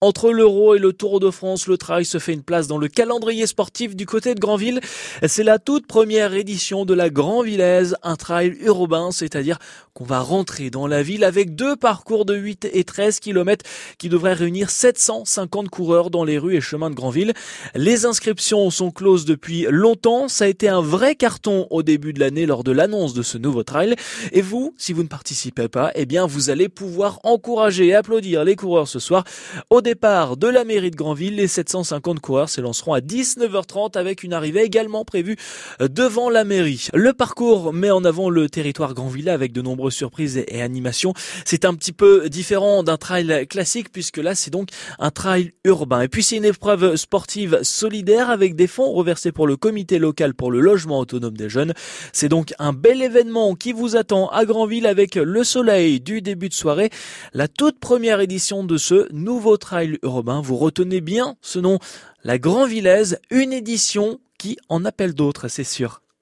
Entre l'Euro et le Tour de France, le trail se fait une place dans le calendrier sportif du côté de Granville. C'est la toute première édition de la Grand Villaise, un trail urbain, c'est-à-dire qu'on va rentrer dans la ville avec deux parcours de 8 et 13 km qui devraient réunir 750 coureurs dans les rues et chemins de Granville. Les inscriptions sont closes depuis longtemps. Ça a été un vrai carton au début de l'année lors de l'annonce de ce nouveau trail. Et vous, si vous ne participez pas, eh bien, vous allez pouvoir encourager et applaudir les coureurs ce soir au départ de la mairie de Granville, les 750 coureurs s'élanceront à 19h30 avec une arrivée également prévue devant la mairie. Le parcours met en avant le territoire Granville avec de nombreuses surprises et animations. C'est un petit peu différent d'un trail classique puisque là c'est donc un trail urbain. Et puis c'est une épreuve sportive solidaire avec des fonds reversés pour le comité local pour le logement autonome des jeunes. C'est donc un bel événement qui vous attend à Granville avec le soleil du début de soirée, la toute première édition de ce nouveau urbain. Vous retenez bien ce nom, la Grand Villaise, une édition qui en appelle d'autres, c'est sûr.